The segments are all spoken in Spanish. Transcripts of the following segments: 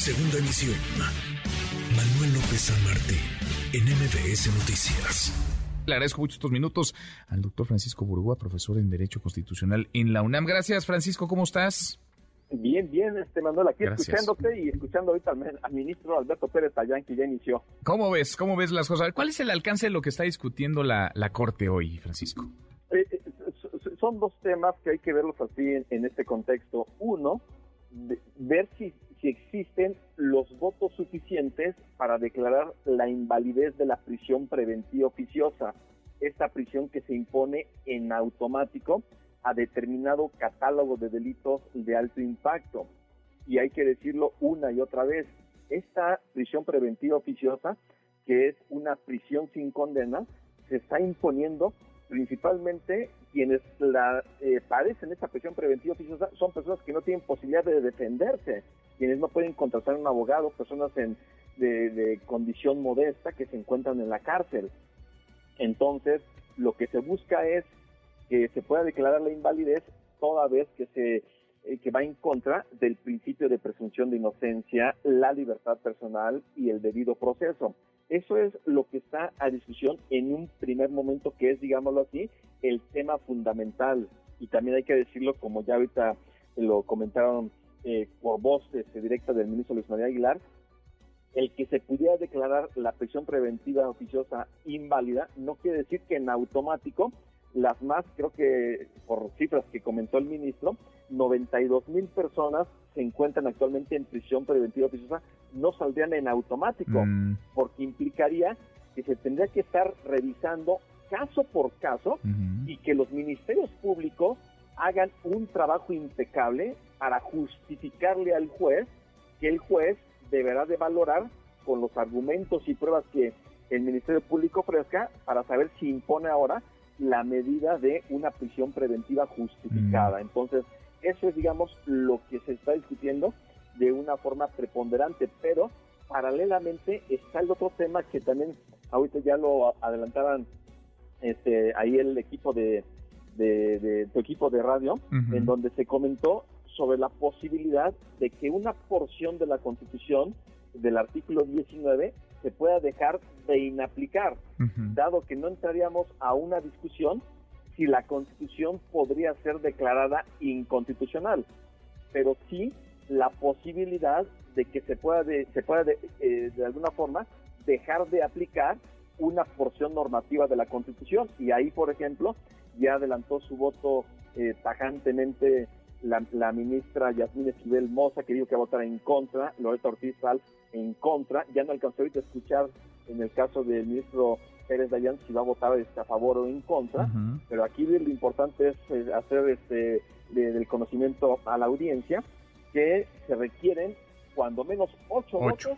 Segunda emisión. Manuel López San Martín, en MBS Noticias. Le agradezco mucho estos minutos al doctor Francisco Burgua, profesor en Derecho Constitucional en la UNAM. Gracias, Francisco, ¿cómo estás? Bien, bien, este Manuel, aquí escuchándote y escuchando ahorita al, ministro Alberto Pérez Tallán, que ya inició. ¿Cómo ves? ¿Cómo ves las cosas? ¿Cuál es el alcance de lo que está discutiendo la, la Corte hoy, Francisco? Eh, eh, son dos temas que hay que verlos así en, este contexto. Uno, ver si, si existen los votos suficientes para declarar la invalidez de la prisión preventiva oficiosa, esta prisión que se impone en automático a determinado catálogo de delitos de alto impacto. Y hay que decirlo una y otra vez, esta prisión preventiva oficiosa, que es una prisión sin condena, se está imponiendo principalmente quienes la eh, padecen esta prisión preventiva oficiosa son personas que no tienen posibilidad de defenderse, quienes no pueden contratar un abogado, personas en, de, condición modesta que se encuentran en la cárcel. Entonces, lo que se busca es que se pueda declarar la invalidez toda vez que se eh, que va en contra del principio de presunción de inocencia, la libertad personal y el debido proceso. Eso es lo que está a discusión en un primer momento, que es, digámoslo así, el tema fundamental. Y también hay que decirlo, como ya ahorita lo comentaron eh, por voz este, directa del ministro Luis María Aguilar, el que se pudiera declarar la prisión preventiva oficiosa inválida no quiere decir que en automático las más, creo que por cifras que comentó el ministro, 92 mil personas se encuentran actualmente en prisión preventiva oficiosa, no saldrían en automático, mm. porque implicaría que se tendría que estar revisando caso por caso y que los ministerios públicos hagan un trabajo impecable para justificarle al juez que el juez deberá de valorar con los argumentos y pruebas que el Ministerio Público ofrezca para saber si impone ahora la medida de una prisión preventiva justificada. Mm. Entonces, eso es, digamos, lo que se está discutiendo de una forma preponderante, pero paralelamente está el otro tema que también ahorita ya lo adelantaban este, ahí el equipo de, de, tu equipo de radio, en donde se comentó sobre la posibilidad de que una porción de la Constitución del artículo 19 se pueda dejar de inaplicar, dado que no entraríamos a una discusión si la Constitución podría ser declarada inconstitucional, pero sí la posibilidad de que se pueda de, se pueda de, eh, de alguna forma dejar de aplicar una porción normativa de la Constitución. Y ahí, por ejemplo, ya adelantó su voto eh, tajantemente la, ministra Yasmín Esquivel Moza, que dijo que va a votar en contra, Loreta Ortiz Sal en contra, ya no alcanzó ahorita a escuchar en el caso del ministro Pérez Dayan si va a votar este, a favor o en contra, pero aquí lo importante es eh, hacer este del conocimiento a la audiencia que se requieren cuando menos ocho, votos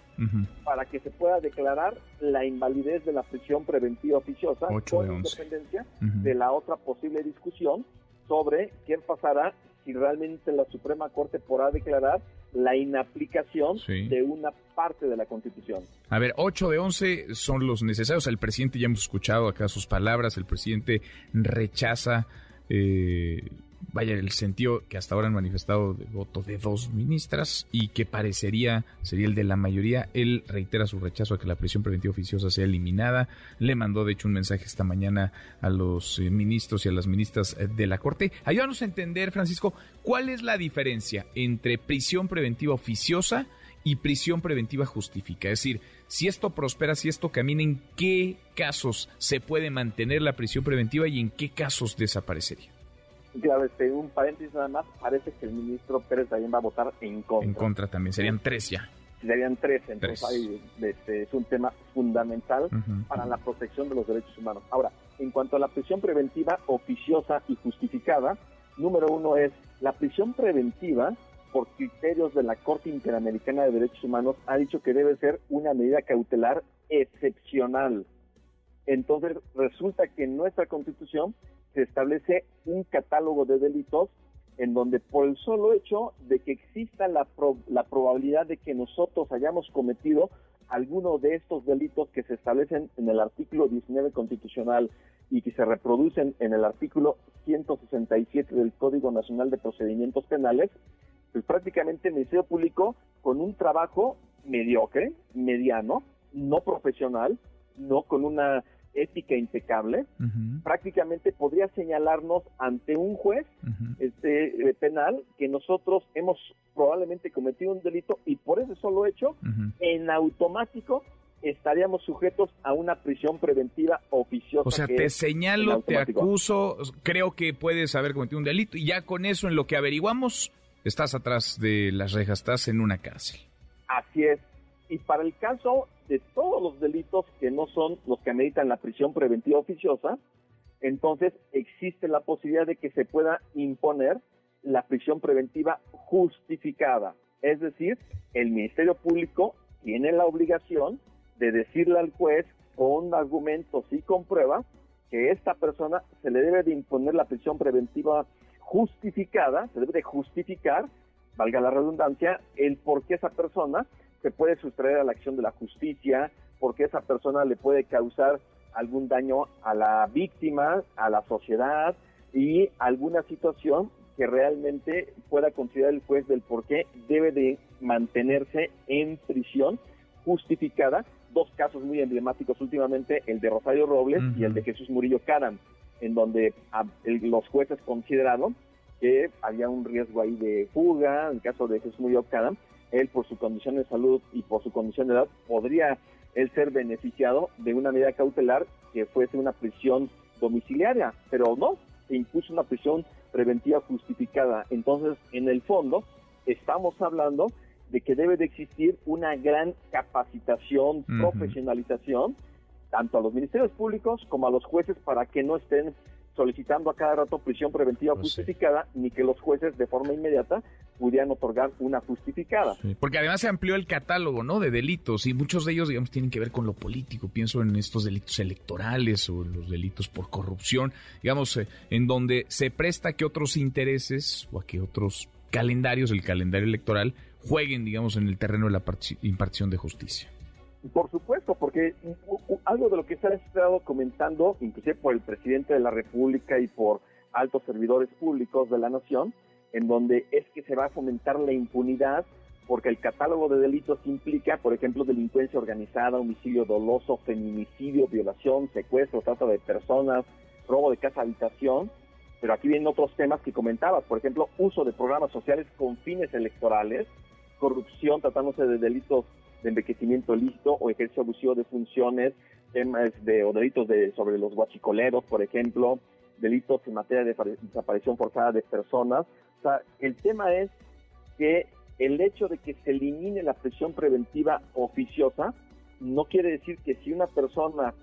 para que se pueda declarar la invalidez de la prisión preventiva oficiosa con independencia de la otra posible discusión sobre qué pasará si realmente la Suprema Corte podrá declarar la inaplicación de una parte de la Constitución. A ver, 8 de 11 son los necesarios. El presidente, ya hemos escuchado acá sus palabras, el presidente rechaza eh, vaya, el sentido que hasta ahora han manifestado de voto de dos ministras y que parecería sería el de la mayoría. Él reitera su rechazo a que la prisión preventiva oficiosa sea eliminada. Le mandó, de hecho, un mensaje esta mañana a los eh, ministros y a las ministras eh, de la Corte. Ayúdanos a entender, Francisco, cuál es la diferencia entre prisión preventiva oficiosa y prisión preventiva justifica. Es decir, si esto prospera, si esto camina, ¿en qué casos se puede mantener la prisión preventiva y en qué casos desaparecería? Claro, este, un paréntesis nada más, parece que el ministro Pérez también va a votar en contra. En contra también, serían tres ya. Serían tres, entonces este, es un tema fundamental para la protección de los derechos humanos. Ahora, en cuanto a la prisión preventiva oficiosa y justificada, número uno es la prisión preventiva por criterios de la Corte Interamericana de Derechos Humanos ha dicho que debe ser una medida cautelar excepcional. Entonces resulta que en nuestra Constitución se establece un catálogo de delitos en donde por el solo hecho de que exista la, la probabilidad de que nosotros hayamos cometido alguno de estos delitos que se establecen en el artículo 19 constitucional y que se reproducen en el artículo 167 del Código Nacional de Procedimientos Penales, pues prácticamente el Ministerio Público con un trabajo mediocre, mediano, no profesional, no con una ética impecable, prácticamente podría señalarnos ante un juez este, eh, penal que nosotros hemos probablemente cometido un delito y por ese solo hecho, en automático estaríamos sujetos a una prisión preventiva oficiosa. O sea, te señalo, te acuso, creo que puedes haber cometido un delito y ya con eso en lo que averiguamos, estás atrás de las rejas, estás en una cárcel. Así es. Y para el caso de todos los delitos que no son los que ameritan la prisión preventiva oficiosa, entonces existe la posibilidad de que se pueda imponer la prisión preventiva justificada. Es decir, el Ministerio Público tiene la obligación de decirle al juez con argumentos y con pruebas que esta persona se le debe de imponer la prisión preventiva justificada, se debe de justificar, valga la redundancia, el por qué esa persona se puede sustraer a la acción de la justicia, porque esa persona le puede causar algún daño a la víctima, a la sociedad y alguna situación que realmente pueda considerar el juez del por qué debe de mantenerse en prisión justificada. Dos casos muy emblemáticos últimamente, el de Rosario Robles y el de Jesús Murillo Caram, en donde ah, los jueces consideraron que había un riesgo ahí de fuga, en el caso de Jesús Murillo Caram, él por su condición de salud y por su condición de edad podría él ser beneficiado de una medida cautelar que fuese una prisión domiciliaria, pero no, se impuso una prisión preventiva justificada. Entonces, en el fondo, estamos hablando de que debe de existir una gran capacitación, profesionalización, tanto a los ministerios públicos como a los jueces para que no estén solicitando a cada rato prisión preventiva pues justificada, ni que los jueces de forma inmediata pudieran otorgar una justificada. porque además se amplió el catálogo, ¿no? De delitos y muchos de ellos, digamos, tienen que ver con lo político. Pienso en estos delitos electorales o los delitos por corrupción, digamos, eh, en donde se presta que otros intereses o a que otros calendarios, el calendario electoral, jueguen, digamos, en el terreno de la impartición de justicia. Por supuesto, porque algo de lo que se ha estado comentando, inclusive por el presidente de la República y por altos servidores públicos de la nación, en donde es que se va a fomentar la impunidad porque el catálogo de delitos implica, por ejemplo, delincuencia organizada, homicidio doloso, feminicidio, violación, secuestro, trata de personas, robo de casa habitación, pero aquí vienen otros temas que comentabas, por ejemplo, uso de programas sociales con fines electorales, corrupción tratándose de delitos de envejecimiento listo o ejercicio abusivo de funciones, temas de, o delitos de, sobre los guachicoleros, por ejemplo, delitos en materia de desaparición forzada de personas. O sea, el tema es que el hecho de que se elimine la prisión preventiva oficiosa no quiere decir que si una persona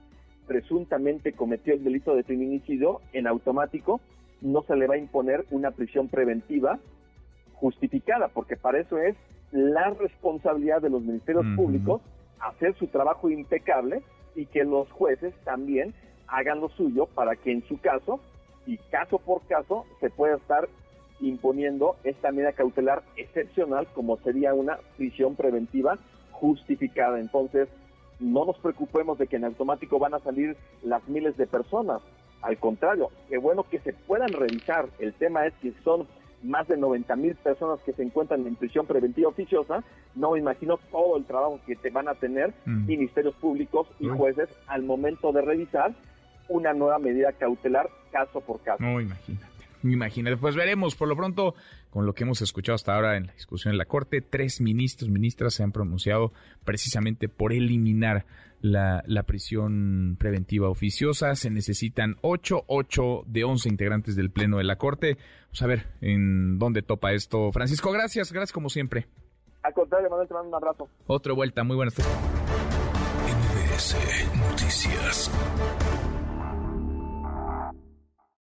presuntamente cometió el delito de feminicidio, en automático no se le va a imponer una prisión preventiva justificada, porque para eso es la responsabilidad de los ministerios públicos hacer su trabajo impecable y que los jueces también hagan lo suyo para que en su caso y caso por caso se pueda estar imponiendo esta medida cautelar excepcional como sería una prisión preventiva justificada. Entonces, no nos preocupemos de que en automático van a salir las miles de personas. Al contrario, qué bueno que se puedan revisar. El tema es que son más de 90 mil personas que se encuentran en prisión preventiva oficiosa, no me imagino todo el trabajo que te van a tener mm. ministerios públicos y jueces al momento de revisar una nueva medida cautelar caso por caso. No, imagínate. Imagínate, pues veremos por lo pronto con lo que hemos escuchado hasta ahora en la discusión en la Corte, tres ministros, ministras se han pronunciado precisamente por eliminar la, la prisión preventiva oficiosa. Se necesitan ocho, ocho de once integrantes del Pleno de la Corte. Vamos a ver en dónde topa esto. Francisco, gracias, gracias como siempre. Al contrario, Manuel, te mando un abrazo. Otra vuelta, muy buenas tardes. Noticias.